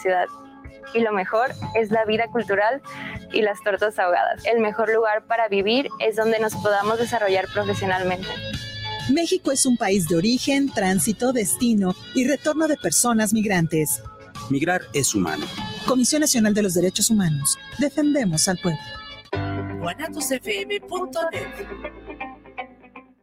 ciudad. Y lo mejor es la vida cultural y las tortas ahogadas. El mejor lugar para vivir es donde nos podamos desarrollar profesionalmente. México es un país de origen, tránsito, destino y retorno de personas migrantes. Migrar es humano. Comisión Nacional de los Derechos Humanos. Defendemos al pueblo.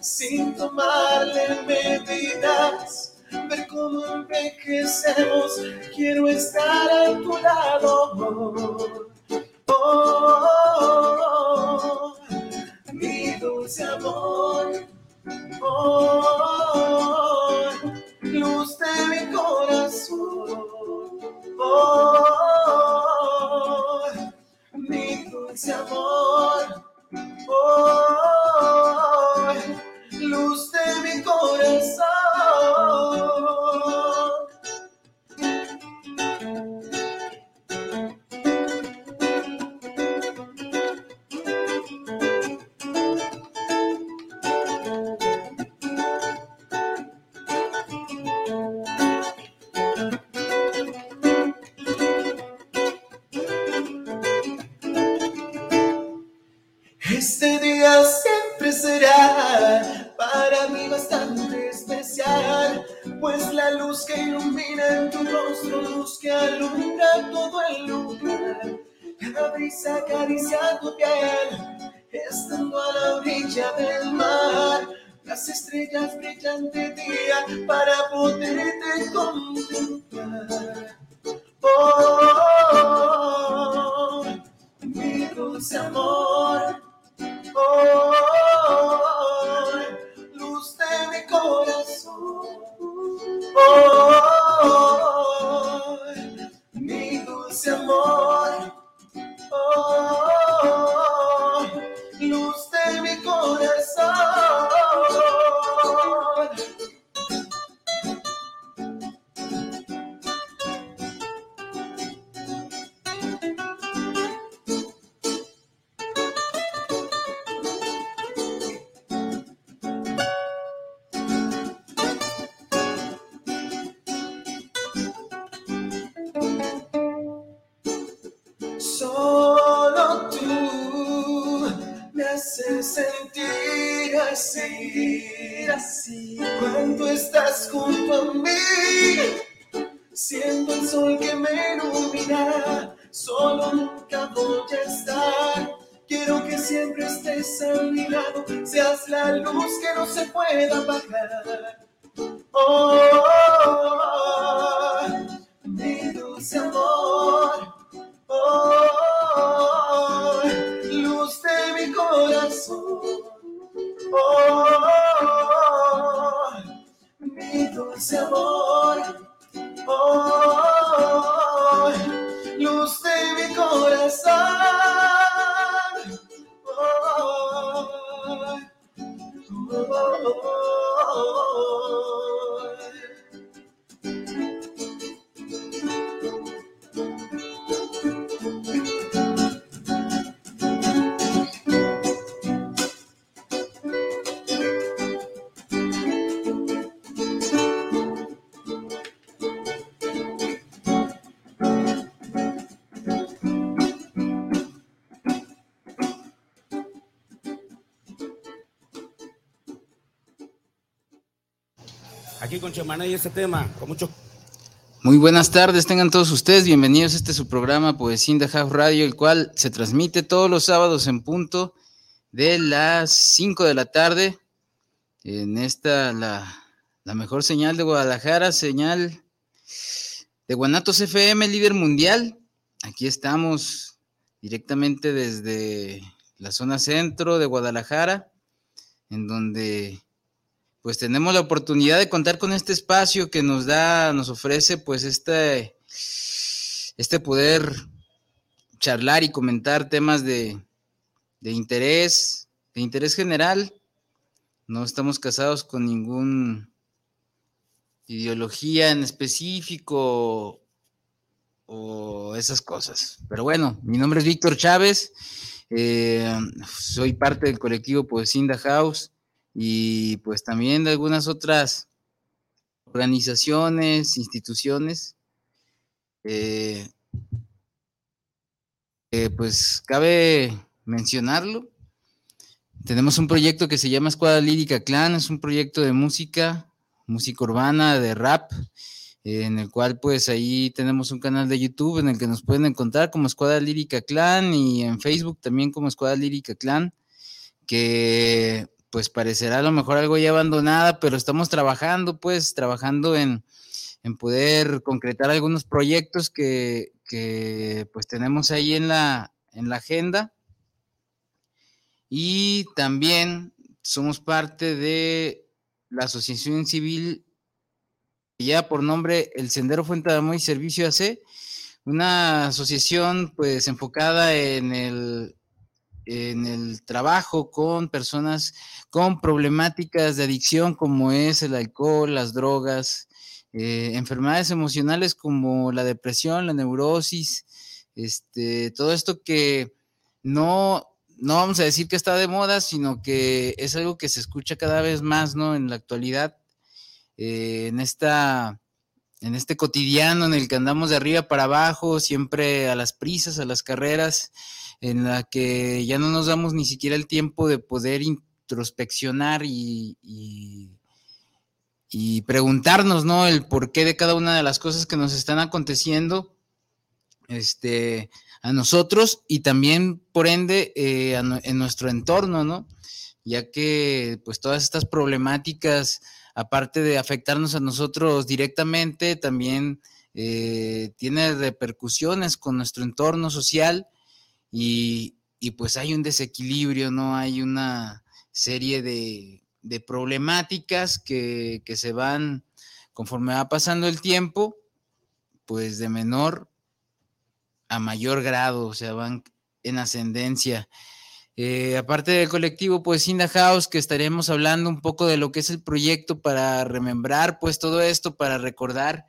sin tomarle medidas. Ver cómo envejecemos, quiero estar a tu lado. Oh, mi dulce amor, Oh, luz de mi corazón, Oh, mi dulce amor. Oh, luz aquí con Chemané y este tema, con mucho muy buenas tardes, tengan todos ustedes bienvenidos a este su programa Poesía de House Radio, el cual se transmite todos los sábados en punto de las 5 de la tarde. En esta, la, la mejor señal de Guadalajara, señal de Guanatos FM, líder mundial. Aquí estamos directamente desde la zona centro de Guadalajara, en donde pues tenemos la oportunidad de contar con este espacio que nos da, nos ofrece pues este, este poder charlar y comentar temas de, de interés, de interés general. No estamos casados con ningún ideología en específico o esas cosas. Pero bueno, mi nombre es Víctor Chávez, eh, soy parte del colectivo Poesinda House y pues también de algunas otras organizaciones, instituciones. Eh, pues cabe mencionarlo. Tenemos un proyecto que se llama Escuadra Lírica Clan, es un proyecto de música, música urbana, de rap, en el cual pues ahí tenemos un canal de YouTube en el que nos pueden encontrar como Escuadra Lírica Clan y en Facebook también como Escuadra Lírica Clan, que pues parecerá a lo mejor algo ya abandonada, pero estamos trabajando, pues, trabajando en, poder concretar algunos proyectos que, pues tenemos ahí en la, en la agenda. Y también somos parte de la Asociación Civil, ya por nombre El Sendero Fuente de Amor y Servicio AC, una asociación pues enfocada en el en el trabajo con personas con problemáticas de adicción como es el alcohol, las drogas, eh, enfermedades emocionales como la depresión, la neurosis, este, todo esto que no, no vamos a decir que está de moda, sino que es algo que se escucha cada vez más, ¿no? En la actualidad, eh, en esta, en este cotidiano en el que andamos de arriba para abajo, siempre a las prisas, a las carreras, en la que ya no nos damos ni siquiera el tiempo de poder introspeccionar y, y, preguntarnos, ¿no? El porqué de cada una de las cosas que nos están aconteciendo este, a nosotros y también, por ende, eh, en nuestro entorno, ¿no? Ya que, pues, todas estas problemáticas, aparte de afectarnos a nosotros directamente, también eh, tiene repercusiones con nuestro entorno social y, pues hay un desequilibrio, ¿no? Hay una serie de, problemáticas que, se van, conforme va pasando el tiempo, pues de menor a mayor grado, o sea, van en ascendencia. Eh, aparte del colectivo pues Inda House, que estaremos hablando un poco de lo que es el proyecto para remembrar pues todo esto, para recordar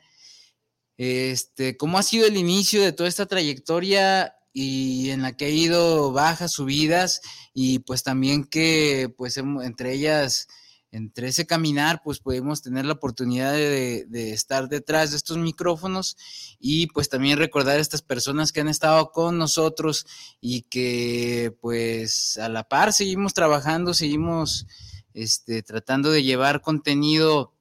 este, cómo ha sido el inicio de toda esta trayectoria y en la que ha ido bajas, subidas y pues también que pues entre ellas, entre ese caminar, pues podemos tener la oportunidad de, estar detrás de estos micrófonos y pues también recordar a estas personas que han estado con nosotros y que pues a la par seguimos trabajando, seguimos este, tratando de llevar contenido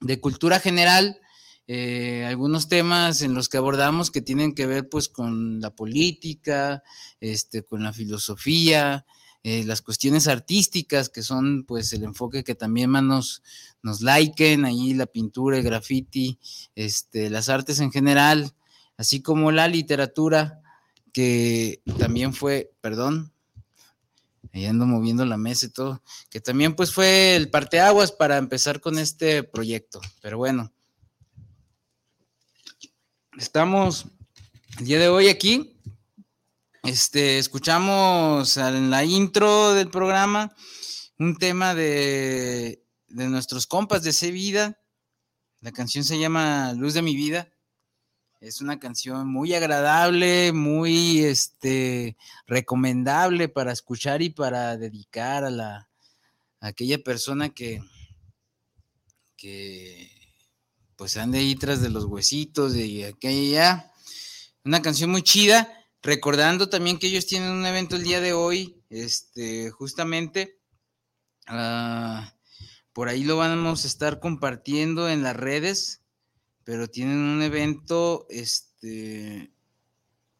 de cultura general eh, algunos temas en los que abordamos que tienen que ver pues con la política, este, con la filosofía, eh, las cuestiones artísticas, que son pues el enfoque que también más nos, nos liken, ahí la pintura, el graffiti, este, las artes en general, así como la literatura, que también fue, perdón, ahí ando moviendo la mesa y todo, que también pues fue el parteaguas para empezar con este proyecto, pero bueno. Estamos el día de hoy aquí. Este, escuchamos en la intro del programa un tema de, de nuestros compas de C Vida. La canción se llama Luz de mi vida. Es una canción muy agradable, muy este, recomendable para escuchar y para dedicar a, la, aquella persona que, que pues ande ahí tras de los huesitos y aquella. Una canción muy chida, recordando también que ellos tienen un evento el día de hoy, este, justamente, ah, por ahí lo vamos a estar compartiendo en las redes, pero tienen un evento, este,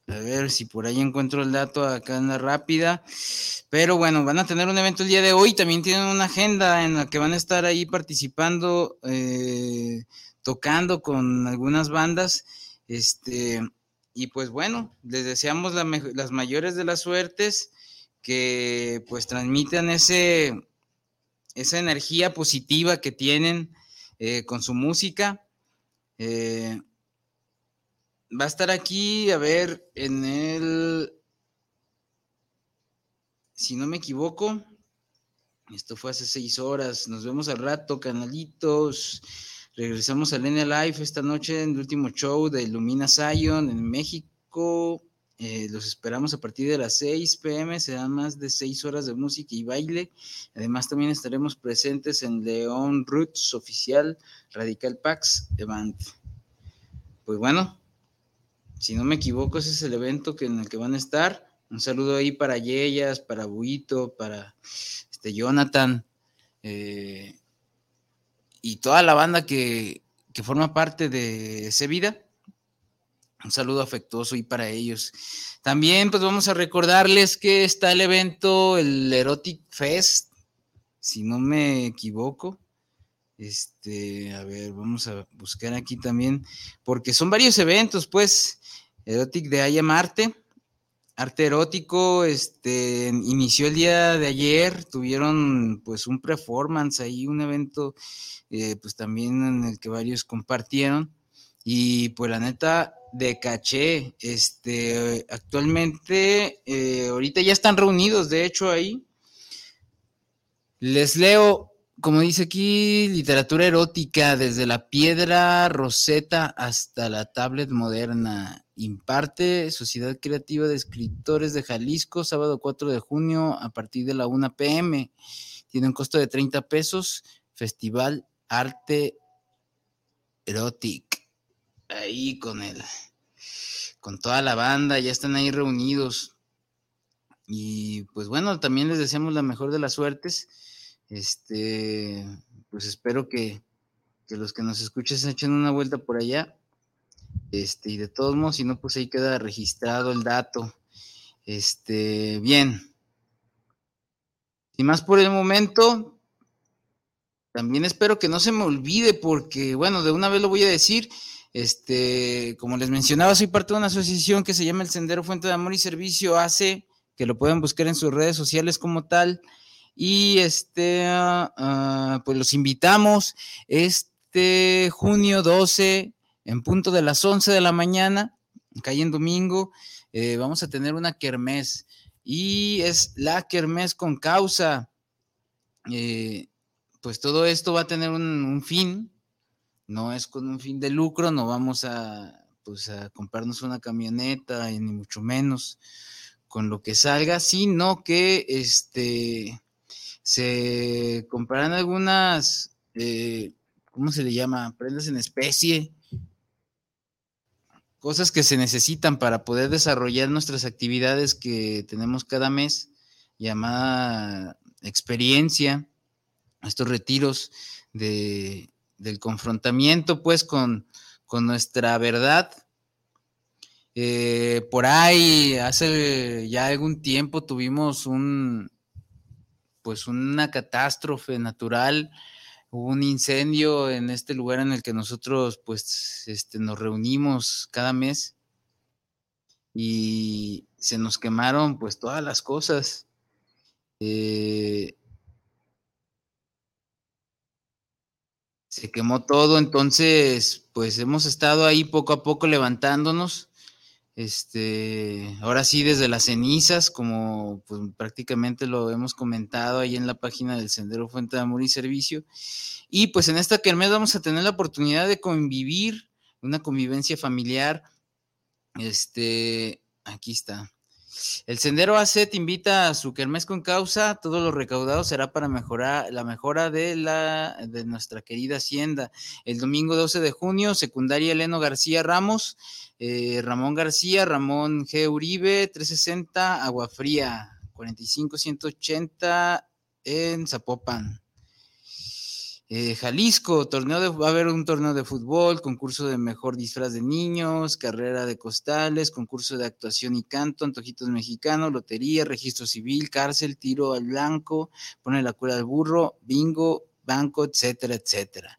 a ver si por ahí encuentro el dato acá en la rápida. Pero bueno, van a tener un evento el día de hoy. También tienen una agenda en la que van a estar ahí participando, eh, tocando con algunas bandas. Este, y pues bueno, les deseamos las mayores de las suertes, que pues transmitan ese, esa energía positiva que tienen eh, con su música. Eh, va a estar aquí, a ver, en el, si no me equivoco, esto fue hace seis horas, nos vemos al rato, canalitos, regresamos al N Live esta noche en el último show de Illumina Zion en México, eh, los esperamos a partir de las 6 pm, serán más de seis horas de música y baile. Además, también estaremos presentes en León Roots Oficial Radical Pax Event. Pues bueno, si no me equivoco, ese es el evento que, en el que van a estar. Un saludo ahí para Yeyas, para Buito, para este Jonathan eh, y toda la banda que, que forma parte de Sevida. Un saludo afectuoso y para ellos. También pues vamos a recordarles que está el evento, el Erotic Fest, si no me equivoco. Este, a ver, vamos a buscar aquí también, porque son varios eventos, pues, Erotic de Aya Marte, arte erótico, este, inició el día de ayer, tuvieron pues un performance ahí, un evento, eh, pues también en el que varios compartieron, y pues la neta, de caché, este, actualmente, eh, ahorita ya están reunidos, de hecho, ahí. Les leo como dice aquí, literatura erótica desde la piedra roseta hasta la tablet moderna. Imparte Sociedad Creativa de Escritores de Jalisco, sábado 4 de junio a partir de la 1 pm. Tiene un costo de 30 pesos. Festival Arte Erotic. Ahí con él. Con toda la banda, ya están ahí reunidos. Y pues bueno, también les deseamos la mejor de las suertes este, pues espero que, los que nos escuchen se echen una vuelta por allá. Este, y de todos modos, si no, pues ahí queda registrado el dato. Este, bien. Y más por el momento, también espero que no se me olvide, porque, bueno, de una vez lo voy a decir. Este, como les mencionaba, soy parte de una asociación que se llama El Sendero Fuente de Amor y Servicio, hace que lo puedan buscar en sus redes sociales como tal. Y este, ah, ah, pues los invitamos este junio 12 en punto de las 11 de la mañana, cae en domingo, eh, vamos a tener una kermés y es la kermés con causa. Eh, pues todo esto va a tener un, fin, no es con un fin de lucro, no vamos a, pues comprarnos una camioneta, ni mucho menos con lo que salga, sino que este se comprarán algunas, eh, ¿cómo se le llama? Prendas en especie, cosas que se necesitan para poder desarrollar nuestras actividades que tenemos cada mes, llamada experiencia, estos retiros de, del confrontamiento, pues, con, nuestra verdad. Eh, por ahí, hace ya algún tiempo tuvimos un, pues una catástrofe natural, hubo un incendio en este lugar en el que nosotros pues este, nos reunimos cada mes y se nos quemaron pues todas las cosas. Eh, se quemó todo, entonces pues hemos estado ahí poco a poco levantándonos este, ahora sí, desde las cenizas, como pues, prácticamente lo hemos comentado ahí en la página del Sendero Fuente de Amor y Servicio. Y pues en esta kermés vamos a tener la oportunidad de convivir, una convivencia familiar. Este, aquí está. El Sendero AC invita a su kermés con causa. Todo lo recaudado será para mejorar la mejora de, la, de nuestra querida hacienda. El domingo 12 de junio, secundaria Eleno García Ramos eh, Ramón García, Ramón G. Uribe, 360, Agua Fría, 45-180 en Zapopan. Eh, Jalisco, torneo de, va a haber un torneo de fútbol, concurso de mejor disfraz de niños, carrera de costales, concurso de actuación y canto, antojitos mexicanos, lotería, registro civil, cárcel, tiro al blanco, pone la cura al burro, bingo, banco, etcétera, etcétera.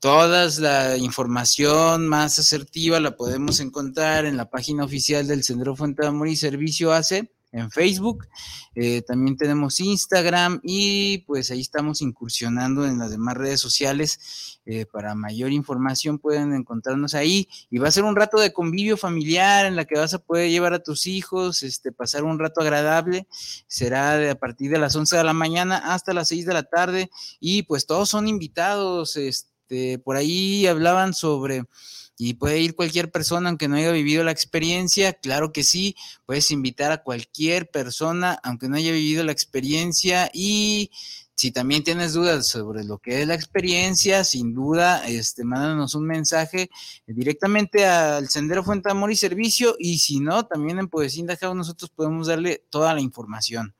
Toda la información más asertiva la podemos encontrar en la página oficial del Centro Fuente de Amor y Servicio ACE en Facebook. Eh, también tenemos Instagram y pues ahí estamos incursionando en las demás redes sociales. Eh, para mayor información pueden encontrarnos ahí y va a ser un rato de convivio familiar en la que vas a poder llevar a tus hijos, este, pasar un rato agradable. Será de, a partir de las 11 de la mañana hasta las 6 de la tarde y pues todos son invitados. Este, por ahí hablaban sobre y puede ir cualquier persona aunque no haya vivido la experiencia, claro que sí, puedes invitar a cualquier persona aunque no haya vivido la experiencia y si también tienes dudas sobre lo que es la experiencia, sin duda, este, mándanos un mensaje directamente al Sendero Fuente Amor y Servicio y si no, también en Poesía Indajado nosotros podemos darle toda la información.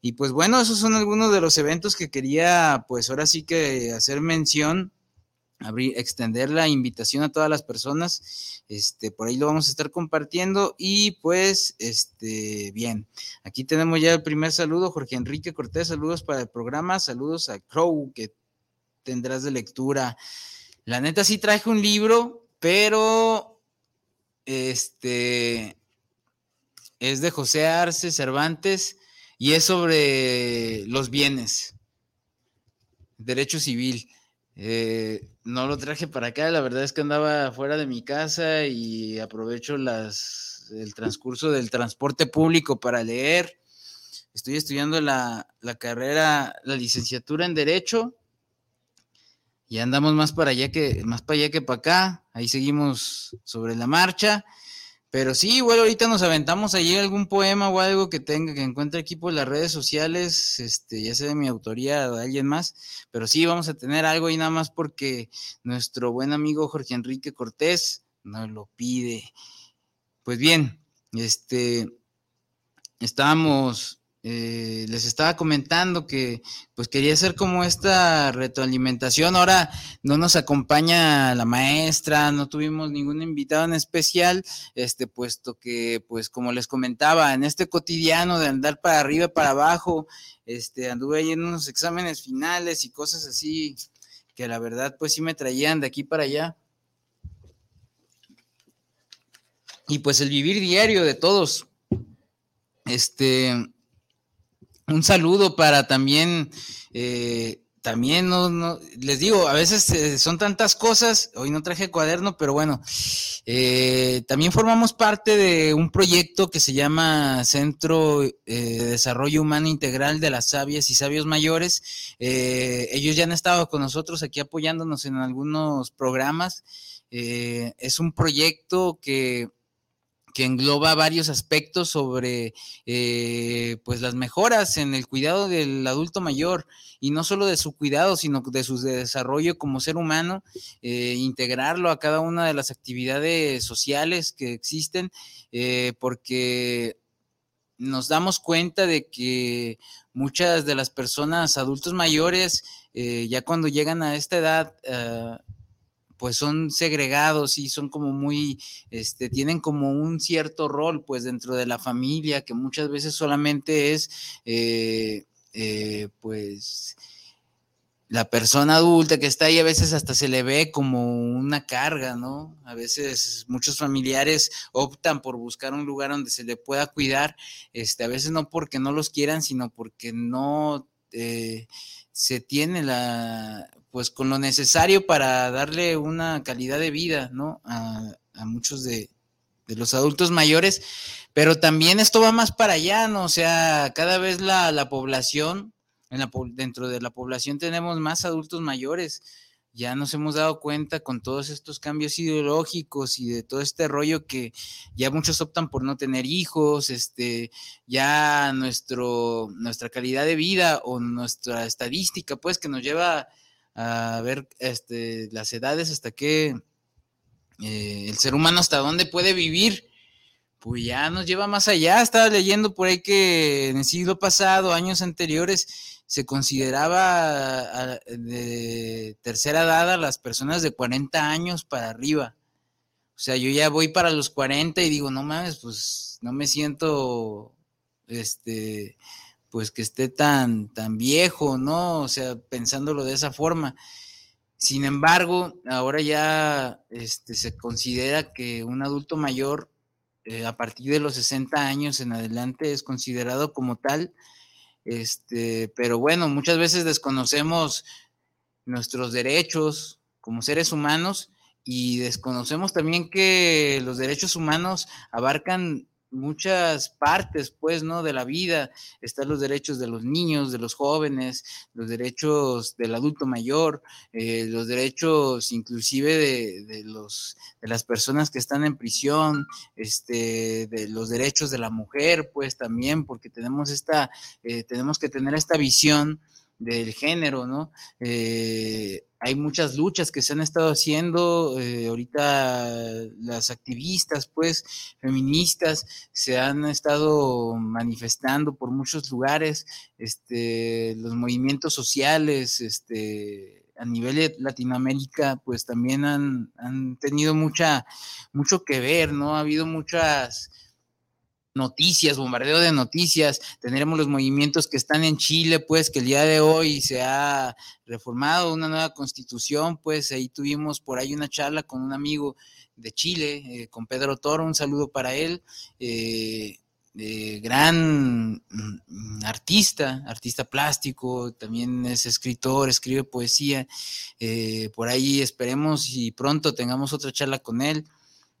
Y pues bueno, esos son algunos de los eventos que quería pues ahora sí que hacer mención abrir, extender la invitación a todas las personas. Este, por ahí lo vamos a estar compartiendo. Y pues, este, bien, aquí tenemos ya el primer saludo, Jorge Enrique Cortés, saludos para el programa, saludos a Crow, que tendrás de lectura. La neta sí traje un libro, pero este es de José Arce Cervantes y es sobre los bienes, derecho civil. Eh, no lo traje para acá, la verdad es que andaba fuera de mi casa y aprovecho las, el transcurso del transporte público para leer. Estoy estudiando la, la carrera, la licenciatura en Derecho y andamos más para allá que, más para allá que para acá. Ahí seguimos sobre la marcha. Pero sí, igual ahorita nos aventamos allí algún poema o algo que tenga, que encuentre aquí por las redes sociales, este, ya sea de mi autoría o de alguien más, pero sí vamos a tener algo ahí nada más porque nuestro buen amigo Jorge Enrique Cortés nos lo pide. Pues bien, este, estábamos eh, les estaba comentando que pues quería hacer como esta retroalimentación. Ahora no nos acompaña la maestra, no tuvimos ningún invitado en especial, este, puesto que, pues, como les comentaba, en este cotidiano de andar para arriba y para abajo, este, anduve ahí en unos exámenes finales y cosas así que la verdad, pues sí me traían de aquí para allá. Y pues el vivir diario de todos. Este, un saludo para también, eh, también no, les digo, a veces eh, son tantas cosas, hoy no traje cuaderno, pero bueno, eh, también formamos parte de un proyecto que se llama Centro de Desarrollo Humano Integral de las Sabias y Sabios Mayores. ellos ya han estado con nosotros aquí apoyándonos en algunos programas. es un proyecto que que engloba varios aspectos sobre eh, pues las mejoras en el cuidado del adulto mayor y no solo de su cuidado, sino de su desarrollo como ser humano, eh, integrarlo a cada una de las actividades sociales que existen, eh, porque nos damos cuenta de que muchas de las personas adultos mayores, ya cuando llegan a esta edad, pues son segregados y son como muy, este, tienen como un cierto rol, pues dentro de la familia, que muchas veces solamente es, eh, eh, pues, la persona adulta que está ahí a veces hasta se le ve como una carga, ¿no? A veces muchos familiares optan por buscar un lugar donde se le pueda cuidar, este, a veces no porque no los quieran, sino porque no eh, se tiene la, pues con lo necesario para darle una calidad de vida, ¿no? A, muchos de, los adultos mayores, pero también esto va más para allá, ¿no? O sea, cada vez la, población, en la, dentro de la población tenemos más adultos mayores. Ya nos hemos dado cuenta con todos estos cambios ideológicos y de todo este rollo que ya muchos optan por no tener hijos, este, ya nuestro, nuestra calidad de vida o nuestra estadística, pues, que nos lleva a ver este, las edades hasta qué eh, el ser humano hasta dónde puede vivir, pues ya nos lleva más allá. Estaba leyendo por ahí que en el siglo pasado, años anteriores, se consideraba de tercera edad a las personas de 40 años para arriba. O sea, yo ya voy para los 40 y digo, no mames, pues no me siento, este, pues que esté tan, tan viejo, ¿no? O sea, pensándolo de esa forma. Sin embargo, ahora ya este, se considera que un adulto mayor eh, a partir de los 60 años en adelante es considerado como tal, este, pero bueno, muchas veces desconocemos nuestros derechos como seres humanos y desconocemos también que los derechos humanos abarcan muchas partes, pues, ¿no? De la vida. Están los derechos de los niños, de los jóvenes, los derechos del adulto mayor, eh, los derechos inclusive de, los, de las personas que están en prisión, este, de los derechos de la mujer, pues también, porque tenemos esta, eh, tenemos que tener esta visión del género, ¿no? Eh, hay muchas luchas que se han estado haciendo, eh, ahorita las activistas, pues, feministas, se han estado manifestando por muchos lugares, este, los movimientos sociales, este, a nivel de Latinoamérica, pues también han, han tenido mucha, mucho que ver, ¿no? Ha habido muchas, noticias, bombardeo de noticias, tendremos los movimientos que están en Chile, pues que el día de hoy se ha reformado una nueva constitución, pues ahí tuvimos por ahí una charla con un amigo de Chile, eh, con Pedro Toro, un saludo para él. Eh, gran mm, artista, artista plástico, también es escritor, escribe poesía. Eh, por ahí esperemos y pronto tengamos otra charla con él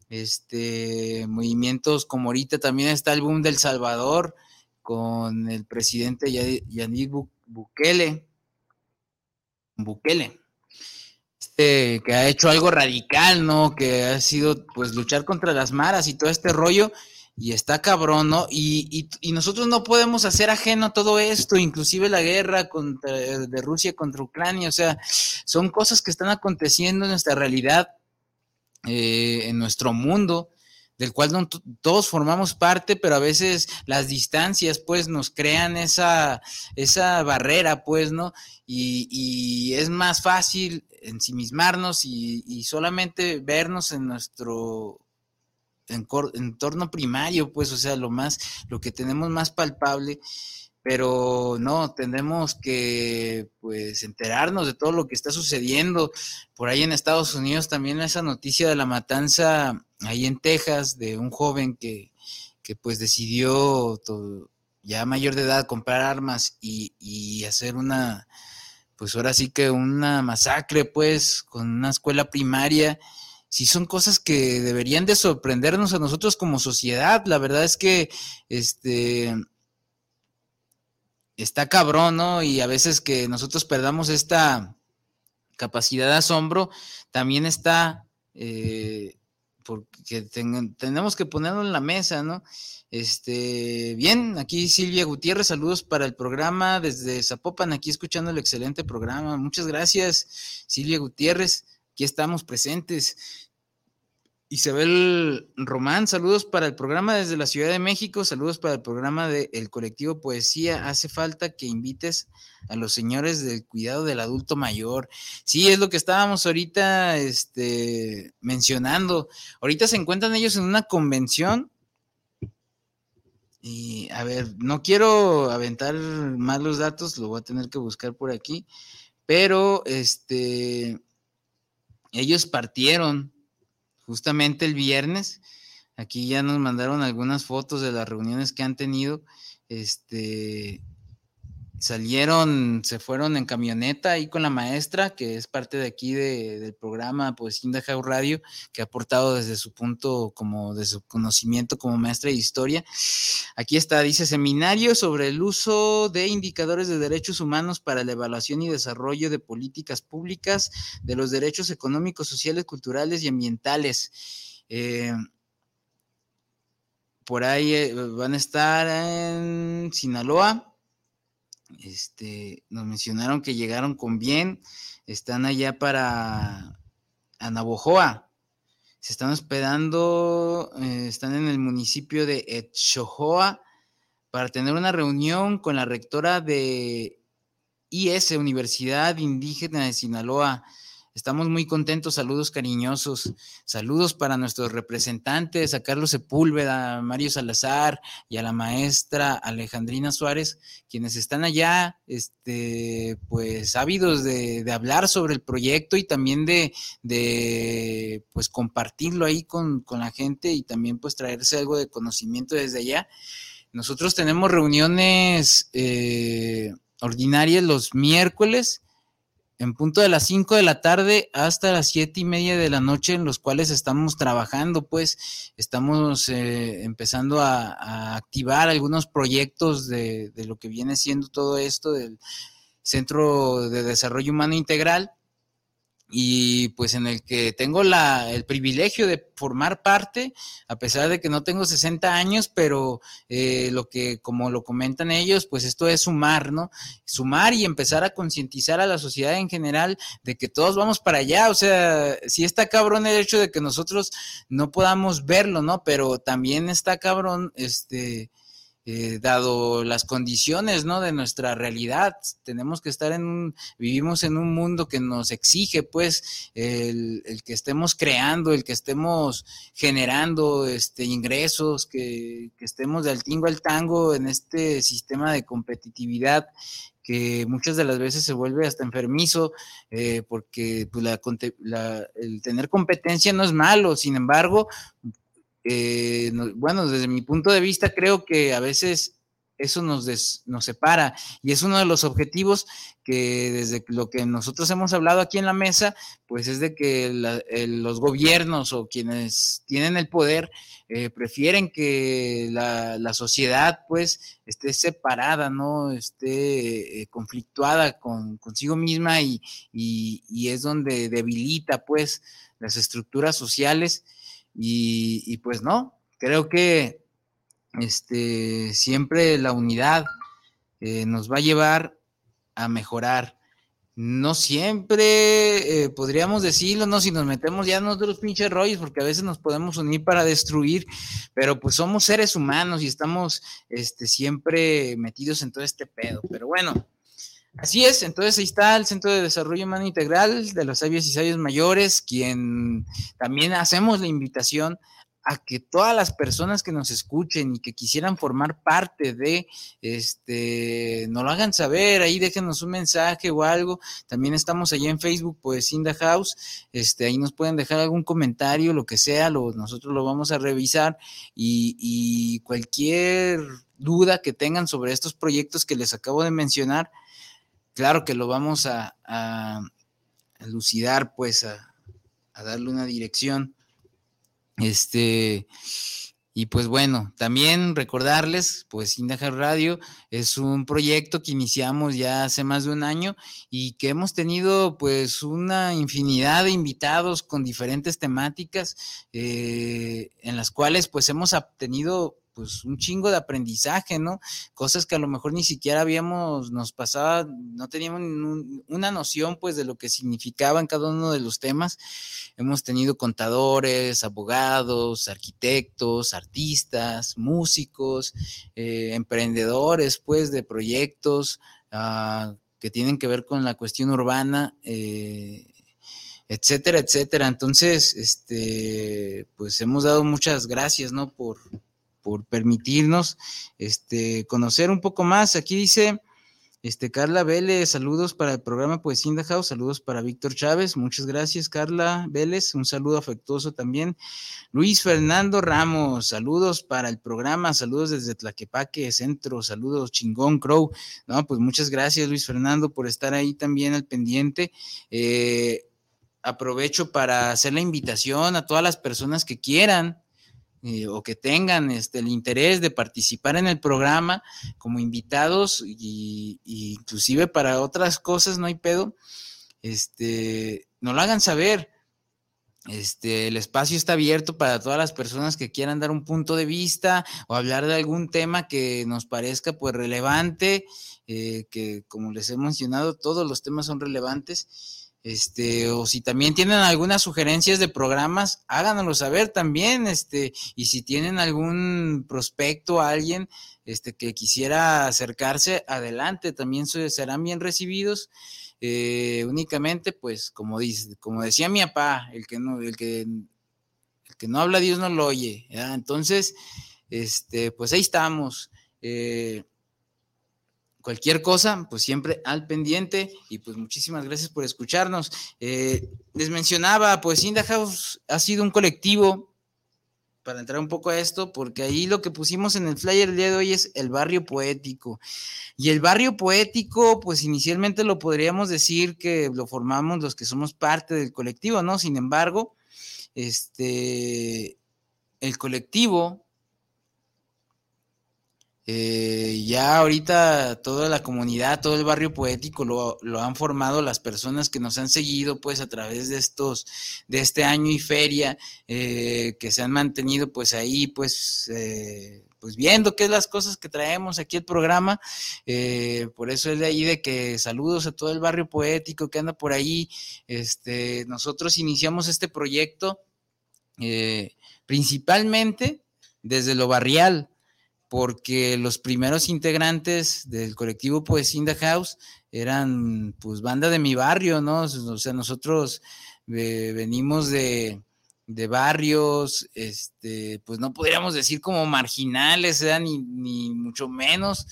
este, movimientos como ahorita también está el boom del Salvador con el presidente Yanid Bukele, Bukele, este, que ha hecho algo radical, ¿no? Que ha sido pues luchar contra las maras y todo este rollo y está cabrón, ¿no? Y, y, nosotros no podemos hacer ajeno todo esto, inclusive la guerra contra, de Rusia contra Ucrania, o sea, son cosas que están aconteciendo en nuestra realidad eh, en nuestro mundo, del cual todos formamos parte, pero a veces las distancias pues nos crean esa, esa barrera pues, ¿no? Y, es más fácil ensimismarnos y, y solamente vernos en nuestro entorno primario, pues, o sea, lo más, lo que tenemos más palpable pero no, tenemos que pues enterarnos de todo lo que está sucediendo. Por ahí en Estados Unidos también esa noticia de la matanza ahí en Texas de un joven que, que pues decidió ya mayor de edad comprar armas y, y hacer una, pues ahora sí que una masacre pues con una escuela primaria sí son cosas que deberían de sorprendernos a nosotros como sociedad. La verdad es que este está cabrón, ¿no? Y a veces que nosotros perdamos esta capacidad de asombro, también está, eh, porque tenemos que ponerlo en la mesa, ¿no? Este, bien, aquí Silvia Gutiérrez, saludos para el programa desde Zapopan, aquí escuchando el excelente programa. Muchas gracias, Silvia Gutiérrez, aquí estamos presentes. Isabel Román, saludos para el programa desde la Ciudad de México, saludos para el programa del colectivo Poesía. Hace falta que invites a los señores del cuidado del adulto mayor. Sí, es lo que estábamos ahorita este, mencionando. Ahorita se encuentran ellos en una convención. Y a ver, no quiero aventar más los datos, lo voy a tener que buscar por aquí, pero este, ellos partieron justamente el viernes. Aquí ya nos mandaron algunas fotos de las reuniones que han tenido. Este, salieron, se fueron en camioneta ahí con la maestra, que es parte de aquí del programa pues Indahau Radio, que ha aportado desde su punto, como de su conocimiento como maestra de historia. Aquí está, dice seminario sobre el uso de indicadores de derechos humanos para la evaluación y desarrollo de políticas públicas de los derechos económicos, sociales, culturales y ambientales. Eh, por ahí eh, van a estar en Sinaloa, este, nos mencionaron que llegaron con bien, están allá para Anabojoa. se están hospedando, eh, están en el municipio de Etchojoa para tener una reunión con la rectora de IS, Universidad Indígena de Sinaloa, Estamos muy contentos, saludos cariñosos, saludos para nuestros representantes, a Carlos Sepúlveda, a Mario Salazar y a la maestra Alejandrina Suárez, quienes están allá, este, pues ávidos de, hablar sobre el proyecto y también de, pues compartirlo ahí con, la gente y también pues traerse algo de conocimiento desde allá. Nosotros tenemos reuniones eh, ordinarias los miércoles en punto de las 5 de la tarde hasta las siete y media de la noche en los cuales estamos trabajando, pues estamos eh, empezando a, activar algunos proyectos de, de, lo que viene siendo todo esto del Centro de Desarrollo Humano Integral y pues en el que tengo la, el privilegio de formar parte, a pesar de que no tengo 60 años, pero eh, lo que, como lo comentan ellos, pues esto es sumar, ¿no? Sumar y empezar a concientizar a la sociedad en general de que todos vamos para allá, o sea, sí está cabrón el hecho de que nosotros no podamos verlo, ¿no? Pero también está cabrón, este, eh, dado las condiciones ¿no? de nuestra realidad. Tenemos que estar en un, vivimos en un mundo que nos exige pues el, que estemos creando, el que estemos generando este, ingresos, que, estemos de al tingo al tango en este sistema de competitividad que muchas de las veces se vuelve hasta enfermizo, eh, porque pues, el tener competencia no es malo, sin embargo, eh, bueno, desde mi punto de vista creo que a veces eso nos, nos separa y es uno de los objetivos que desde lo que nosotros hemos hablado aquí en la mesa, pues es de que los gobiernos o quienes tienen el poder eh, prefieren que la, sociedad pues esté separada, ¿no? Esté eh, conflictuada con, consigo misma y, y es donde debilita pues las estructuras sociales y, pues no, creo que este, siempre la unidad eh, nos va a llevar a mejorar. No siempre eh, podríamos decirlo, ¿no? Si nos metemos ya en otros pinches rollos, porque a veces nos podemos unir para destruir, pero pues somos seres humanos y estamos este, siempre metidos en todo este pedo. Pero bueno, Así es, entonces ahí está el Centro de Desarrollo Humano Integral de los Sabios y Sabios Mayores, quien también hacemos la invitación a que todas las personas que nos escuchen y que quisieran formar parte de, este, nos lo hagan saber, ahí déjenos un mensaje o algo. También estamos allá en Facebook, pues in the house, este, ahí nos pueden dejar algún comentario, lo que sea, lo, nosotros lo vamos a revisar y cualquier duda que tengan sobre estos proyectos que les acabo de mencionar, claro que lo vamos a, a, lucidar, pues a, darle una dirección. Este, y pues bueno, también recordarles, pues Indajar Radio es un proyecto que iniciamos ya hace más de un año y que hemos tenido pues una infinidad de invitados con diferentes temáticas eh, en las cuales pues hemos obtenido pues un chingo de aprendizaje, ¿no? Cosas que a lo mejor ni siquiera habíamos, nos pasaba, no teníamos una noción pues de lo que significaban cada uno de los temas. Hemos tenido contadores, abogados, arquitectos, artistas, músicos, eh, emprendedores pues de proyectos ah, que tienen que ver con la cuestión urbana. Eh, etcétera, etcétera. Entonces, este, pues hemos dado muchas gracias, ¿no? Por, por permitirnos este, conocer un poco más. Aquí dice este, Carla Vélez, saludos para el programa Poesía in House, saludos para Víctor Chávez, muchas gracias Carla Vélez, un saludo afectuoso también. Luis Fernando Ramos, saludos para el programa, saludos desde Tlaquepaque Centro, saludos chingón Crow. No, pues muchas gracias Luis Fernando por estar ahí también al pendiente. Eh, aprovecho para hacer la invitación a todas las personas que quieran eh, o que tengan este, el interés de participar en el programa como invitados y, inclusive para otras cosas no hay pedo, este, no lo hagan saber. Este, el espacio está abierto para todas las personas que quieran dar un punto de vista o hablar de algún tema que nos parezca pues relevante, eh, que como les he mencionado, todos los temas son relevantes este, o si también tienen algunas sugerencias de programas, háganoslo saber también, este, y si tienen algún prospecto alguien, este, que quisiera acercarse, adelante, también serán bien recibidos. Eh, únicamente, pues, como dice, como decía mi papá, el que no, el que, el que no habla Dios no lo oye. Entonces, este, pues ahí estamos. Eh, cualquier cosa, pues siempre al pendiente y pues muchísimas gracias por escucharnos. Eh, les mencionaba, pues Inda House ha sido un colectivo, para entrar un poco a esto, porque ahí lo que pusimos en el flyer el día de hoy es el barrio poético. Y el barrio poético, pues inicialmente lo podríamos decir que lo formamos los que somos parte del colectivo, ¿no? Sin embargo, este, el colectivo eh, ya ahorita toda la comunidad, todo el barrio poético lo, han formado las personas que nos han seguido pues a través de estos, de este año y feria, eh, que se han mantenido pues ahí pues, eh, pues viendo qué es las cosas que traemos aquí el programa. por eso es de ahí de que saludos a todo el barrio poético que anda por ahí. Este, nosotros iniciamos este proyecto principalmente desde lo barrial porque los primeros integrantes del colectivo Poesía in House eran pues banda de mi barrio, ¿no? O sea, nosotros eh, venimos de, barrios, este, pues no podríamos decir como marginales, ni, ni, mucho menos,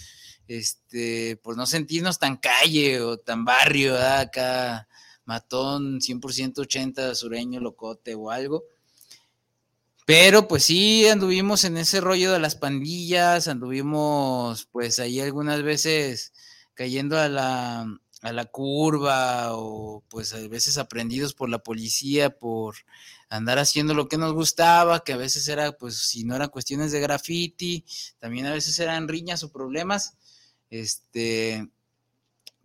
este, por no sentirnos tan calle o tan barrio, acá matón 100% 80 sureño, locote o algo pero pues sí, anduvimos en ese rollo de las pandillas, anduvimos pues ahí algunas veces cayendo a la, a la curva o pues a veces aprendidos por la policía por andar haciendo lo que nos gustaba, que a veces era pues si no eran cuestiones de graffiti, también a veces eran riñas o problemas, este,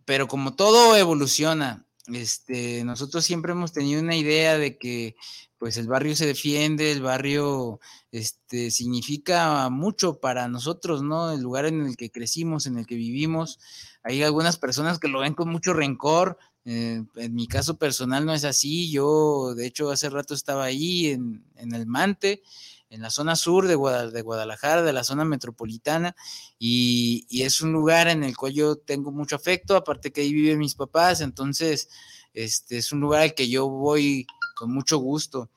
pero como todo evoluciona, este, nosotros siempre hemos tenido una idea de que pues el barrio se defiende, el barrio este, significa mucho para nosotros, ¿no? El lugar en el que crecimos, en el que vivimos. Hay algunas personas que lo ven con mucho rencor. Eh, en mi caso personal no es así. Yo, de hecho, hace rato estaba ahí en, el Mante, en la zona sur de, Guadalajara, de la zona metropolitana, y, y, es un lugar en el cual yo tengo mucho afecto, aparte que ahí viven mis papás, entonces este, es un lugar al que yo voy con mucho gusto.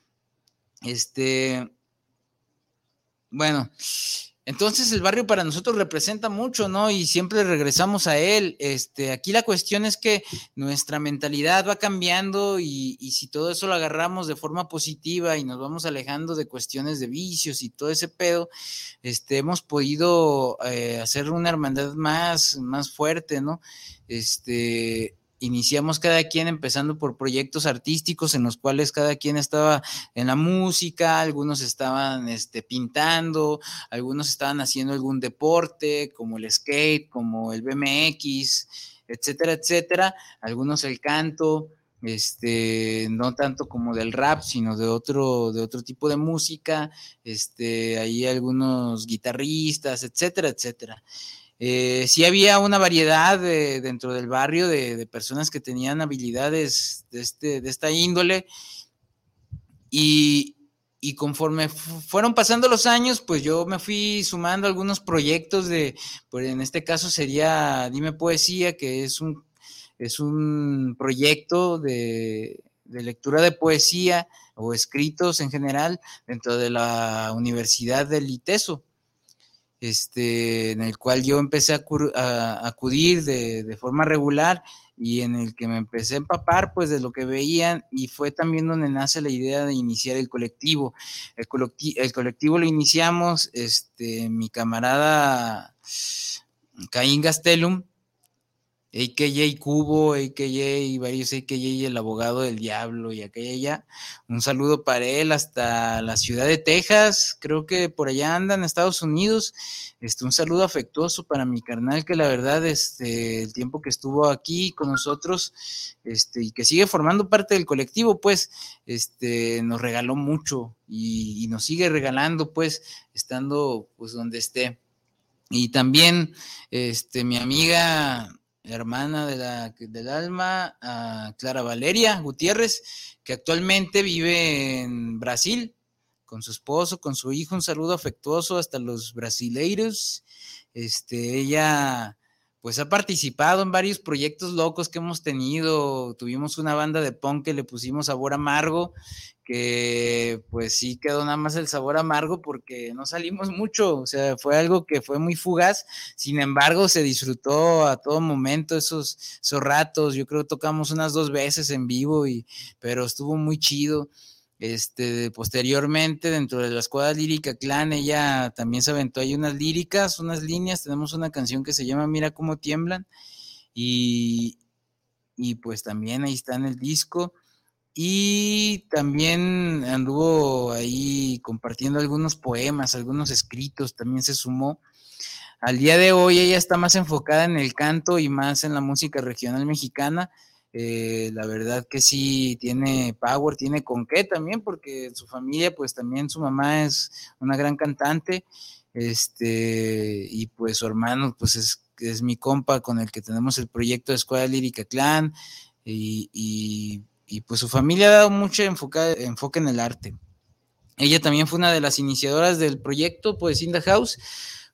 Este, bueno, entonces el barrio para nosotros representa mucho, ¿no? Y siempre regresamos a él. Este, aquí la cuestión es que nuestra mentalidad va cambiando y, si todo eso lo agarramos de forma positiva y nos vamos alejando de cuestiones de vicios y todo ese pedo, este, hemos podido eh, hacer una hermandad más, más fuerte, ¿no? Este, iniciamos cada quien empezando por proyectos artísticos en los cuales cada quien estaba en la música, algunos estaban este, pintando, algunos estaban haciendo algún deporte como el skate, como el BMX, etcétera, etcétera, algunos el canto, este, no tanto como del rap, sino de otro, de otro tipo de música, este, ahí algunos guitarristas, etcétera, etcétera. Eh, sí había una variedad dentro del barrio de, personas que tenían habilidades de, este, de esta índole. Y, conforme fueron pasando los años, pues yo me fui sumando algunos proyectos de, pues en este caso sería Dime Poesía, que es un, es un proyecto de, de lectura de poesía o escritos en general dentro de la Universidad del ITESO este, en el cual yo empecé a, acudir de, forma regular y en el que me empecé a empapar pues de lo que veían y fue también donde nace la idea de iniciar el colectivo. El, colectivo, lo iniciamos, este, mi camarada Caín Gastelum, AKJ Cubo, AKJ, varios AKJ, el abogado del diablo y aquella. Un saludo para él hasta la ciudad de Texas, creo que por allá anda en Estados Unidos. Este, un saludo afectuoso para mi carnal que la verdad, este, el tiempo que estuvo aquí con nosotros, este, y que sigue formando parte del colectivo, pues, este, nos regaló mucho y, y nos sigue regalando, pues, estando, pues, donde esté. Y también, este, mi amiga hermana de la, del alma, a Clara Valeria Gutiérrez, que actualmente vive en Brasil con su esposo, con su hijo, un saludo afectuoso hasta los brasileiros. Este, ella pues ha participado en varios proyectos locos que hemos tenido. Tuvimos una banda de punk que le pusimos sabor amargo, que pues sí quedó nada más el sabor amargo porque no salimos mucho, o sea, fue algo que fue muy fugaz, sin embargo se disfrutó a todo momento esos, esos ratos, yo creo que tocamos unas dos veces en vivo, y, pero estuvo muy chido. Este, posteriormente, dentro de la escuadra lírica clan, ella también se aventó ahí unas líricas, unas líneas. Tenemos una canción que se llama Mira cómo tiemblan. Y, y pues también ahí está en el disco. Y también anduvo ahí compartiendo algunos poemas, algunos escritos, también se sumó. Al día de hoy ella está más enfocada en el canto y más en la música regional mexicana eh, la verdad que sí tiene power, tiene con qué también, porque su familia, pues también su mamá es una gran cantante, este, y pues su hermano, pues es, es mi compa con el que tenemos el proyecto de Escuela Lírica Clan, y, y, pues su familia ha dado mucho enfoque, en el arte. Ella también fue una de las iniciadoras del proyecto pues in House,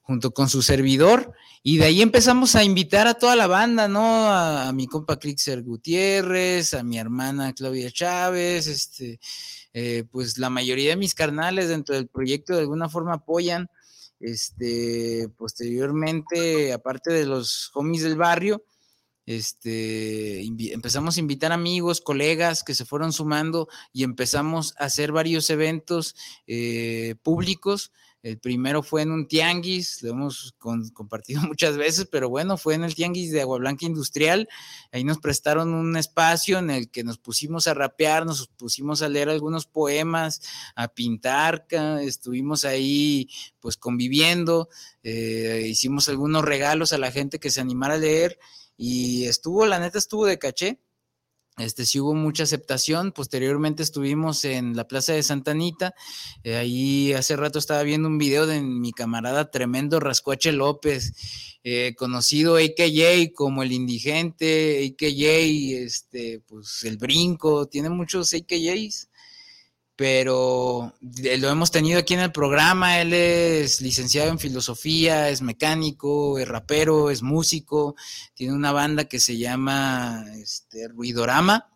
junto con su servidor, y de ahí empezamos a invitar a toda la banda, ¿no? A, mi compa Clixer Gutiérrez, a mi hermana Claudia Chávez, este, eh, pues la mayoría de mis carnales dentro del proyecto de alguna forma apoyan. Este, posteriormente, aparte de los homies del barrio, este, empezamos a invitar amigos, colegas que se fueron sumando y empezamos a hacer varios eventos eh, públicos el primero fue en un tianguis, lo hemos compartido muchas veces, pero bueno, fue en el tianguis de Agua Blanca Industrial. Ahí nos prestaron un espacio en el que nos pusimos a rapear, nos pusimos a leer algunos poemas, a pintar, estuvimos ahí pues conviviendo, eh, hicimos algunos regalos a la gente que se animara a leer y estuvo, la neta estuvo de caché este, sí hubo mucha aceptación. Posteriormente estuvimos en la Plaza de Santa Anita. Eh, ahí hace rato estaba viendo un video de mi camarada tremendo Rascuache López, eh, conocido AKJ como el indigente, AKJ, este, pues el brinco, tiene muchos AKJs pero lo hemos tenido aquí en el programa. Él es licenciado en filosofía, es mecánico, es rapero, es músico, tiene una banda que se llama este, Ruidorama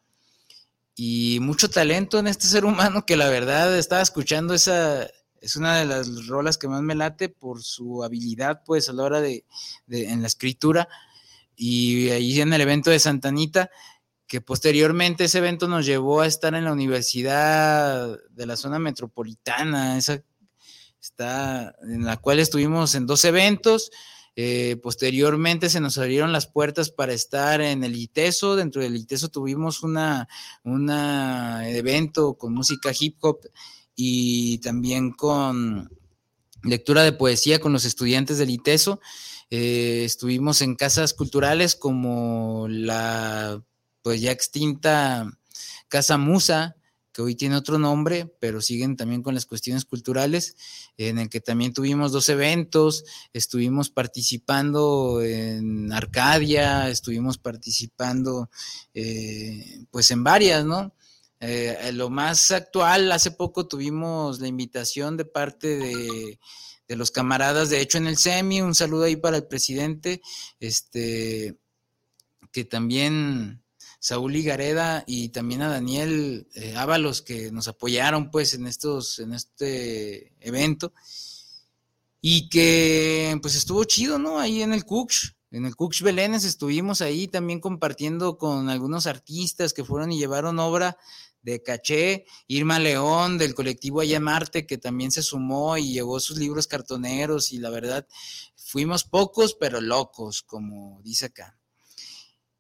y mucho talento en este ser humano que la verdad estaba escuchando esa, es una de las rolas que más me late por su habilidad pues a la hora de, en la escritura y ahí en el evento de Santanita que posteriormente ese evento nos llevó a estar en la Universidad de la zona metropolitana, esa está, en la cual estuvimos en dos eventos. Eh, posteriormente se nos abrieron las puertas para estar en el ITESO. Dentro del ITESO tuvimos una, evento con música hip hop y también con lectura de poesía con los estudiantes del ITESO. Eh, estuvimos en casas culturales como la pues ya extinta Casa Musa, que hoy tiene otro nombre, pero siguen también con las cuestiones culturales, en el que también tuvimos dos eventos, estuvimos participando en Arcadia, estuvimos participando eh, pues en varias, ¿no? Eh, lo más actual, hace poco tuvimos la invitación de parte de, de los camaradas, de hecho en el SEMI, un saludo ahí para el presidente, este, que también Saúl Igareda y también a Daniel eh, Ábalos que nos apoyaron pues en estos, en este evento. Y que pues estuvo chido, ¿no? Ahí en el Cooks, en el Cooks Belénes estuvimos ahí también compartiendo con algunos artistas que fueron y llevaron obra de Caché, Irma León del colectivo Ayamarte, que también se sumó y llevó sus libros cartoneros y la verdad fuimos pocos pero locos, como dice acá.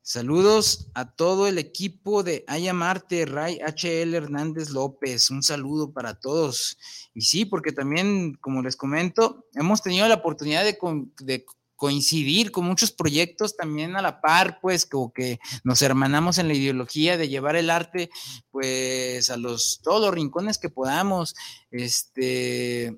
Saludos a todo el equipo de Ayamarte, Ray HL Hernández López. Un saludo para todos. Y sí, porque también, como les comento, hemos tenido la oportunidad de, coincidir con muchos proyectos también a la par, pues, como que nos hermanamos en la ideología de llevar el arte, pues, a los todos los rincones que podamos. Este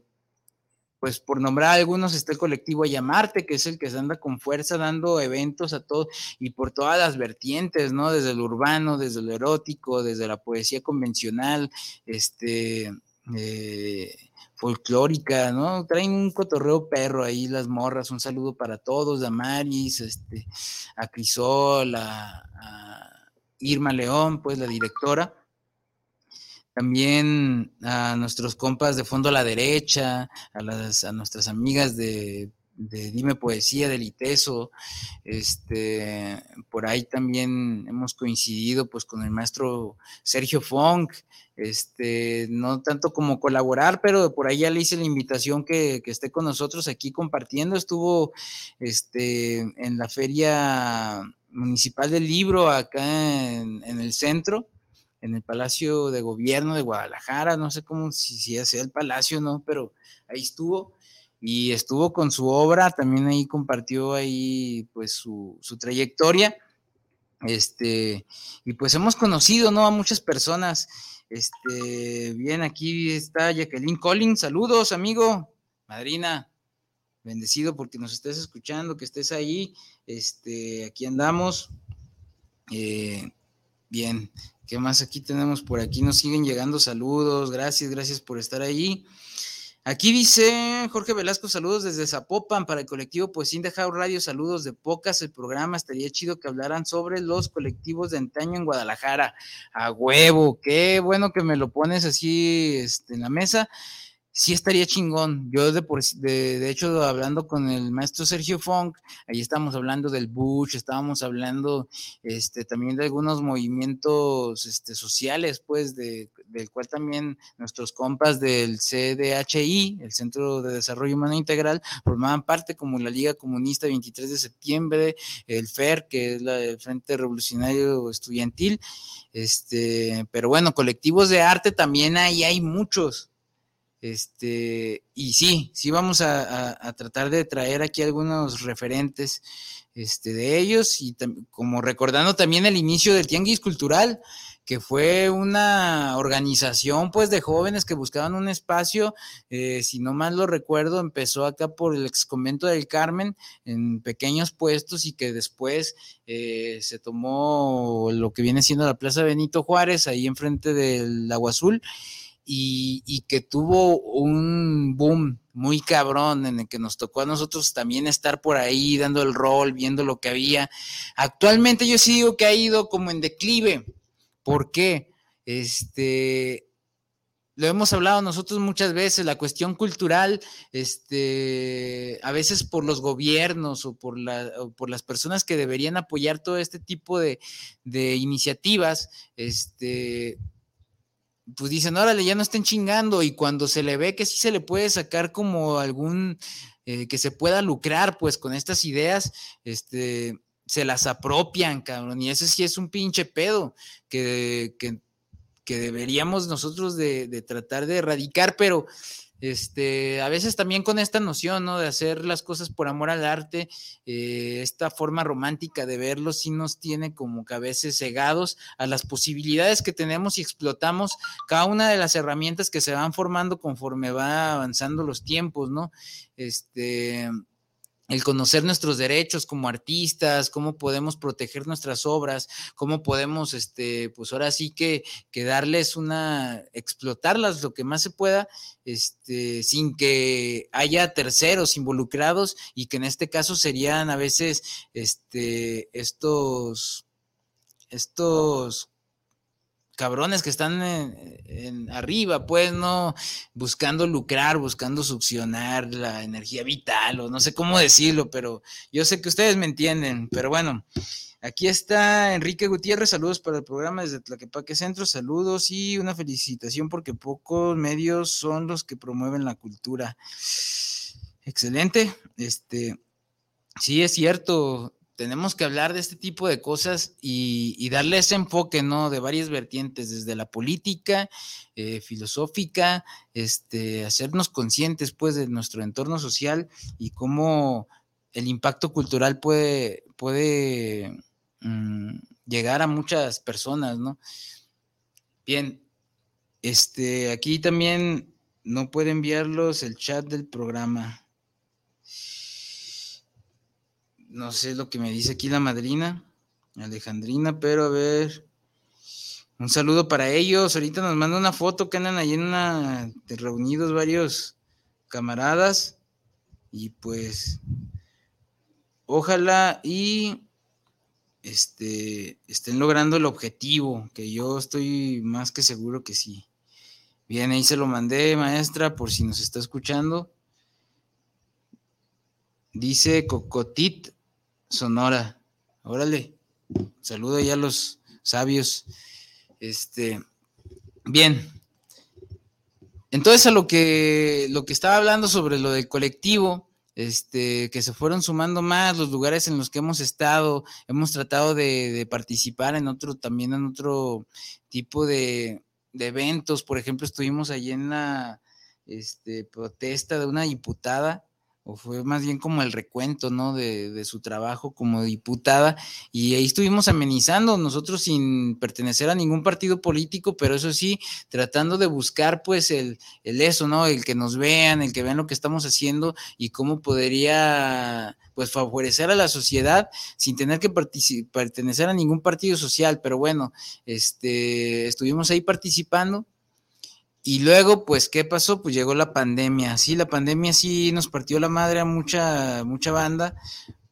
pues por nombrar algunos está el colectivo Llamarte, que es el que se anda con fuerza dando eventos a todos y por todas las vertientes, ¿no? Desde lo urbano, desde lo erótico, desde la poesía convencional, este, eh, folclórica, ¿no? Traen un cotorreo perro ahí las morras, un saludo para todos, a Maris, este, a Crisol, a, a Irma León, pues la directora también a nuestros compas de fondo a la derecha, a, las, a nuestras amigas de, Dime Poesía, del ITESO, este, por ahí también hemos coincidido pues con el maestro Sergio Funk, este, no tanto como colaborar, pero por ahí ya le hice la invitación que, esté con nosotros aquí compartiendo, estuvo este, en la feria municipal del libro acá en el centro, en el Palacio de Gobierno de Guadalajara, no sé cómo, si, sea el palacio, no, pero ahí estuvo y estuvo con su obra, también ahí compartió ahí pues su, su trayectoria, este, y pues hemos conocido, ¿no? A muchas personas, este, bien, aquí está Jacqueline Collins, saludos, amigo, madrina, bendecido porque nos estés escuchando, que estés ahí, este, aquí andamos, eh, bien, ¿Qué más aquí tenemos por aquí? Nos siguen llegando saludos. Gracias, gracias por estar ahí. Aquí dice Jorge Velasco, saludos desde Zapopan para el colectivo de Jau Radio, saludos de pocas, el programa estaría chido que hablaran sobre los colectivos de antaño en Guadalajara. A huevo, qué bueno que me lo pones así este, en la mesa sí estaría chingón. Yo de, de, hecho, hablando con el maestro Sergio Funk, ahí estábamos hablando del Bush, estábamos hablando este, también de algunos movimientos este, sociales, pues, de, del cual también nuestros compas del CDHI, el Centro de Desarrollo Humano Integral, formaban parte como la Liga Comunista 23 de septiembre, el FER, que es la, el Frente Revolucionario Estudiantil, este, pero bueno, colectivos de arte también ahí hay muchos este, y sí, sí vamos a, tratar de traer aquí algunos referentes este, de ellos y como recordando también el inicio del Tianguis Cultural, que fue una organización pues de jóvenes que buscaban un espacio, eh, si no mal lo recuerdo, empezó acá por el ex convento del Carmen en pequeños puestos y que después eh, se tomó lo que viene siendo la Plaza Benito Juárez, ahí enfrente del Agua Azul y, que tuvo un boom muy cabrón en el que nos tocó a nosotros también estar por ahí dando el rol, viendo lo que había. Actualmente yo sí digo que ha ido como en declive. ¿Por qué? Este, lo hemos hablado nosotros muchas veces, la cuestión cultural, este, a veces por los gobiernos o por, la, por las personas que deberían apoyar todo este tipo de, de iniciativas, este, pues dicen, órale, ya no estén chingando, y cuando se le ve que sí se le puede sacar como algún, eh, que se pueda lucrar, pues con estas ideas, este, se las apropian, cabrón, y ese sí es un pinche pedo que, que, deberíamos nosotros de tratar de erradicar, pero este, a veces también con esta noción, ¿no? De hacer las cosas por amor al arte, eh, esta forma romántica de verlo sí nos tiene como que a veces cegados a las posibilidades que tenemos y explotamos cada una de las herramientas que se van formando conforme va avanzando los tiempos, ¿no? Este, el conocer nuestros derechos como artistas, cómo podemos proteger nuestras obras, cómo podemos, este, pues ahora sí que, que darles una, explotarlas lo que más se pueda, este, sin que haya terceros involucrados y que en este caso serían a veces, este, estos, estos cabrones que están en, arriba, pues, ¿no? Buscando lucrar, buscando succionar la energía vital, o no sé cómo decirlo, pero yo sé que ustedes me entienden, pero bueno. Aquí está Enrique Gutiérrez, saludos para el programa desde Tlaquepaque Centro, saludos y una felicitación porque pocos medios son los que promueven la cultura. Excelente, este, sí es cierto, tenemos que hablar de este tipo de cosas y, darle ese enfoque, ¿no? De varias vertientes, desde la política, eh, filosófica, este, hacernos conscientes, pues, de nuestro entorno social y cómo el impacto cultural puede, puede mm, llegar a muchas personas, ¿no? Bien, este, aquí también no puede enviarlos el chat del programa. No sé lo que me dice aquí la madrina, Alejandrina, pero a ver. Un saludo para ellos. Ahorita nos manda una foto que andan ahí en una reunidos varios camaradas. Y pues ojalá y este, estén logrando el objetivo, que yo estoy más que seguro que sí. Bien, ahí se lo mandé, maestra, por si nos está escuchando. Dice Cocotit Sonora. Órale. Saludo ya a los sabios. Este, bien. Entonces a lo que lo que estaba hablando sobre lo del colectivo, este, que se fueron sumando más los lugares en los que hemos estado, hemos tratado de, participar en otro, también en otro tipo de, eventos, por ejemplo, estuvimos allí en la este, protesta de una diputada o fue más bien como el recuento, ¿no? De, de, su trabajo como diputada, y ahí estuvimos amenizando, nosotros sin pertenecer a ningún partido político, pero eso sí, tratando de buscar pues el, el eso, ¿no? El que nos vean, el que vean lo que estamos haciendo y cómo podría pues favorecer a la sociedad sin tener que pertenecer a ningún partido social, pero bueno, este, estuvimos ahí participando y luego, pues, ¿qué pasó? Pues llegó la pandemia. Sí, la pandemia sí nos partió la madre a mucha, mucha banda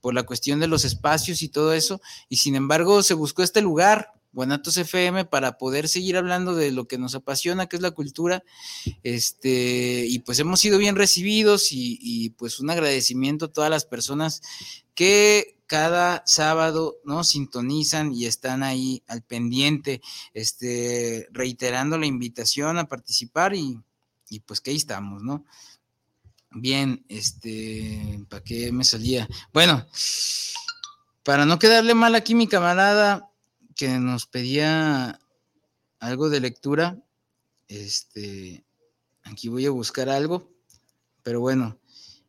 por la cuestión de los espacios y todo eso. Y sin embargo, se buscó este lugar, Guanatos FM, para poder seguir hablando de lo que nos apasiona, que es la cultura. Este, y pues hemos sido bien recibidos y, y pues un agradecimiento a todas las personas que cada sábado, ¿no? Sintonizan y están ahí al pendiente, este, reiterando la invitación a participar y, y pues que ahí estamos, ¿no? Bien, este, ¿para qué me salía? Bueno, para no quedarle mal aquí mi camarada que nos pedía algo de lectura, este, aquí voy a buscar algo, pero bueno,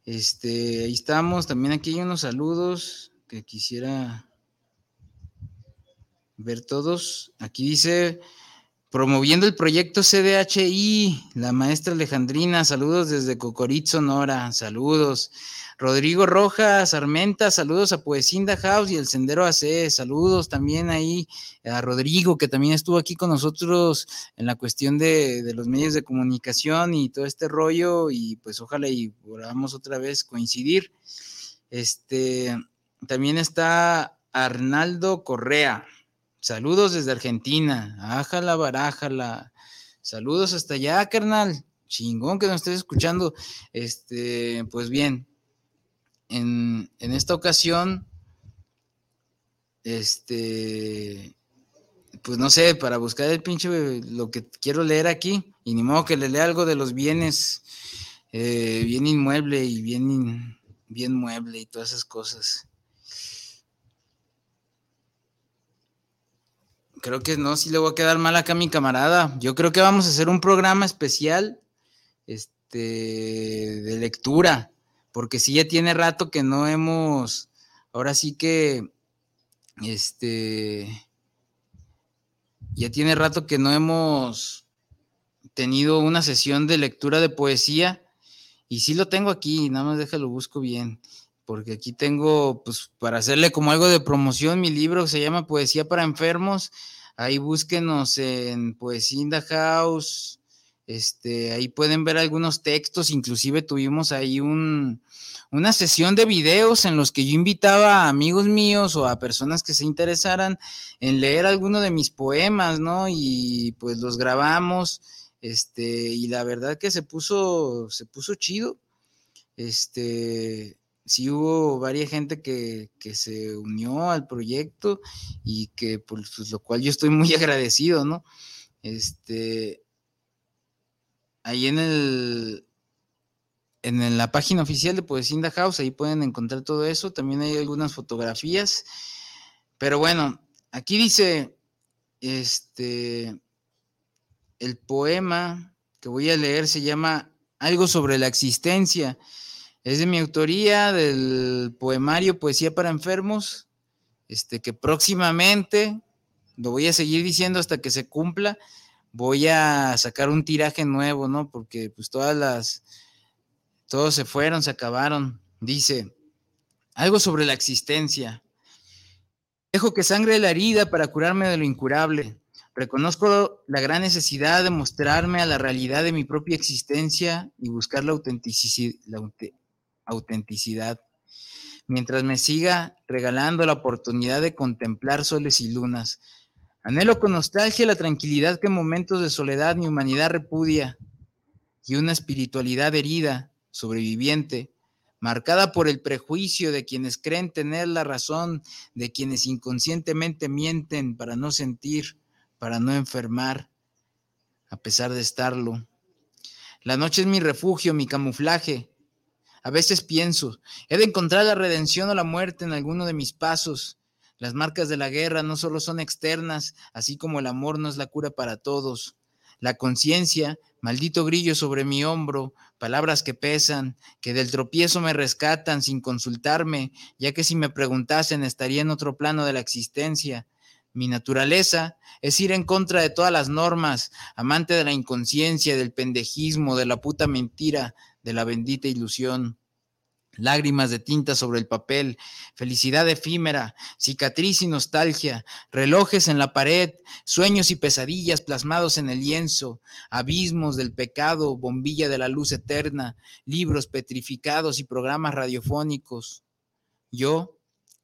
este, ahí estamos, también aquí hay unos saludos, que quisiera ver todos. Aquí dice, promoviendo el proyecto CDHI, la maestra Alejandrina, saludos desde Cocorit, Sonora, saludos. Rodrigo Rojas, Armenta, saludos a Poesinda House y el Sendero AC, saludos también ahí a Rodrigo, que también estuvo aquí con nosotros en la cuestión de, de los medios de comunicación y todo este rollo, y pues ojalá y podamos otra vez coincidir. Este, también está Arnaldo Correa. Saludos desde Argentina. Ájala, barájala. Saludos hasta allá, carnal. Chingón que nos estés escuchando. Este, pues bien, en, en esta ocasión, este, pues no sé, para buscar el pinche lo que quiero leer aquí, y ni modo que le lea algo de los bienes, eh, bien inmueble y bien, bien mueble y todas esas cosas. Creo que no, si le voy a quedar mal acá a mi camarada. Yo creo que vamos a hacer un programa especial este, de lectura, porque sí ya tiene rato que no hemos, ahora sí que, este, ya tiene rato que no hemos tenido una sesión de lectura de poesía, y sí lo tengo aquí, nada más déjalo, busco bien porque aquí tengo, pues, para hacerle como algo de promoción, mi libro que se llama Poesía para Enfermos. Ahí búsquenos en Poesía in House. Este, ahí pueden ver algunos textos, inclusive tuvimos ahí un, una sesión de videos en los que yo invitaba a amigos míos o a personas que se interesaran en leer alguno de mis poemas, ¿no? Y pues los grabamos, este, y la verdad que se puso, se puso chido. Este, sí hubo varias gente que, se unió al proyecto y que por pues, lo cual yo estoy muy agradecido, ¿no? Este, ahí en el, en la página oficial de Poesinda House, ahí pueden encontrar todo eso, también hay algunas fotografías, pero bueno, aquí dice, este, el poema que voy a leer se llama Algo sobre la existencia es de mi autoría del poemario Poesía para Enfermos, este, que próximamente, lo voy a seguir diciendo hasta que se cumpla, voy a sacar un tiraje nuevo, ¿no? Porque pues todas las, todos se fueron, se acabaron. Dice, algo sobre la existencia. Dejo que sangre la herida para curarme de lo incurable. Reconozco la gran necesidad de mostrarme a la realidad de mi propia existencia y buscar la autenticidad. Mientras me siga regalando la oportunidad de contemplar soles y lunas, anhelo con nostalgia la tranquilidad que en momentos de soledad mi humanidad repudia y una espiritualidad herida, sobreviviente, marcada por el prejuicio de quienes creen tener la razón, de quienes inconscientemente mienten para no sentir para no enfermar, a pesar de estarlo. La noche es mi refugio, mi camuflaje. A veces pienso, he de encontrar la redención o la muerte en alguno de mis pasos. Las marcas de la guerra no solo son externas, así como el amor no es la cura para todos. La conciencia, maldito grillo sobre mi hombro, palabras que pesan, que del tropiezo me rescatan sin consultarme, ya que si me preguntasen estaría en otro plano de la existencia. Mi naturaleza es ir en contra de todas las normas, amante de la inconsciencia, del pendejismo, de la puta mentira, de la bendita ilusión. Lágrimas de tinta sobre el papel, felicidad efímera, cicatriz y nostalgia, relojes en la pared, sueños y pesadillas plasmados en el lienzo, abismos del pecado, bombilla de la luz eterna, libros petrificados y programas radiofónicos. Yo,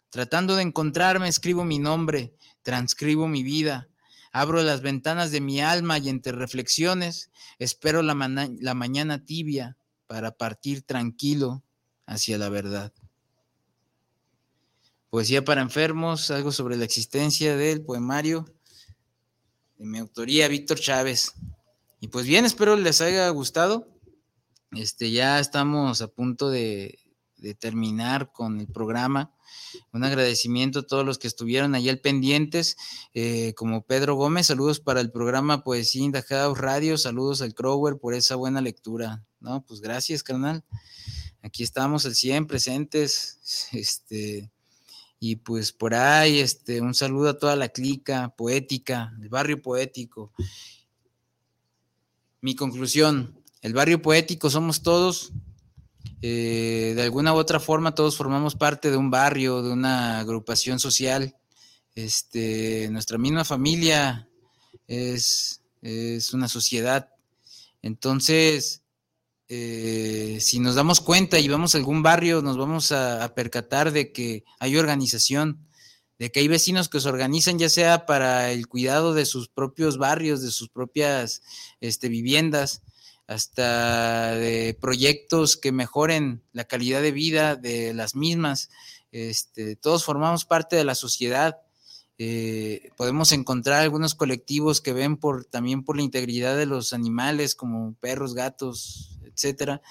tratando de encontrarme, escribo mi nombre, transcribo mi vida, abro las ventanas de mi alma y entre reflexiones espero la, la mañana tibia para partir tranquilo hacia la verdad. Poesía para enfermos, algo sobre la existencia del poemario de mi autoría, Víctor Chávez. Y pues bien, espero les haya gustado. Este, ya estamos a punto de, terminar con el programa. Un agradecimiento a todos los que estuvieron allí al pendientes, eh, como Pedro Gómez, saludos para el programa Poesía in Radio, saludos al Crower por esa buena lectura. No, pues gracias, carnal. Aquí estamos al 100 presentes, este, y pues por ahí, este, un saludo a toda la clica poética, el barrio poético. Mi conclusión, el barrio poético somos todos, eh, de alguna u otra forma todos formamos parte de un barrio, de una agrupación social. Este, nuestra misma familia es, una sociedad. Entonces, eh, si nos damos cuenta y vamos a algún barrio, nos vamos a, percatar de que hay organización, de que hay vecinos que se organizan ya sea para el cuidado de sus propios barrios, de sus propias este, viviendas, hasta de proyectos que mejoren la calidad de vida de las mismas. Este, todos formamos parte de la sociedad. Eh, podemos encontrar algunos colectivos que ven por también por la integridad de los animales, como perros, gatos, etcétera.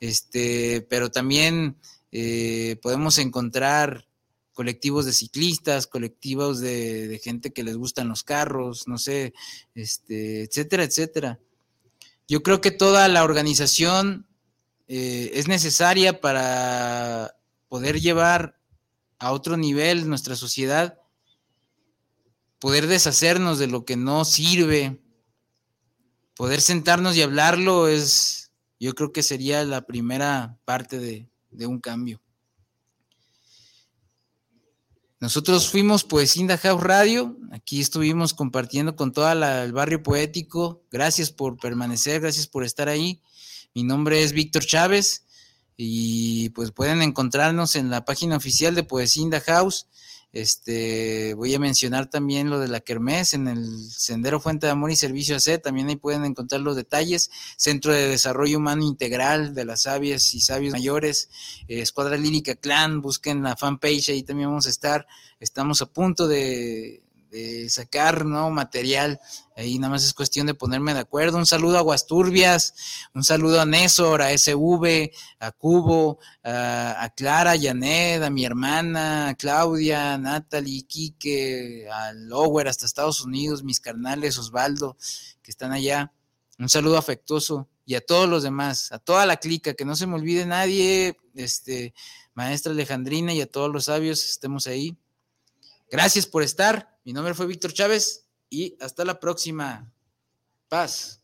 Este, pero también eh, podemos encontrar colectivos de ciclistas, colectivos de, de, gente que les gustan los carros, no sé, este, etcétera, etcétera. Yo creo que toda la organización eh, es necesaria para poder llevar a otro nivel nuestra sociedad, poder deshacernos de lo que no sirve, poder sentarnos y hablarlo es, yo creo que sería la primera parte de, de un cambio. Nosotros fuimos Poesinda House Radio, aquí estuvimos compartiendo con todo el barrio poético. Gracias por permanecer, gracias por estar ahí. Mi nombre es Víctor Chávez y pues pueden encontrarnos en la página oficial de Poesinda House este, voy a mencionar también lo de la Kermés en el Sendero Fuente de Amor y Servicio AC, también ahí pueden encontrar los detalles. Centro de Desarrollo Humano Integral de las Sabias y Sabios Mayores, eh, Escuadra Lírica Clan, busquen la fanpage, ahí también vamos a estar. Estamos a punto de, sacar nuevo material. Ahí nada más es cuestión de ponerme de acuerdo. Un saludo a Guasturbias, un saludo a Nésor, a SV, a Cubo, a, Clara, a Janet, a mi hermana, a Claudia, a Natalie, Quique, a Lower hasta Estados Unidos, mis carnales, Osvaldo, que están allá. Un saludo afectuoso y a todos los demás, a toda la clica, que no se me olvide nadie, este, maestra Alejandrina y a todos los sabios, estemos ahí. Gracias por estar. Mi nombre fue Víctor Chávez y hasta la próxima. Paz.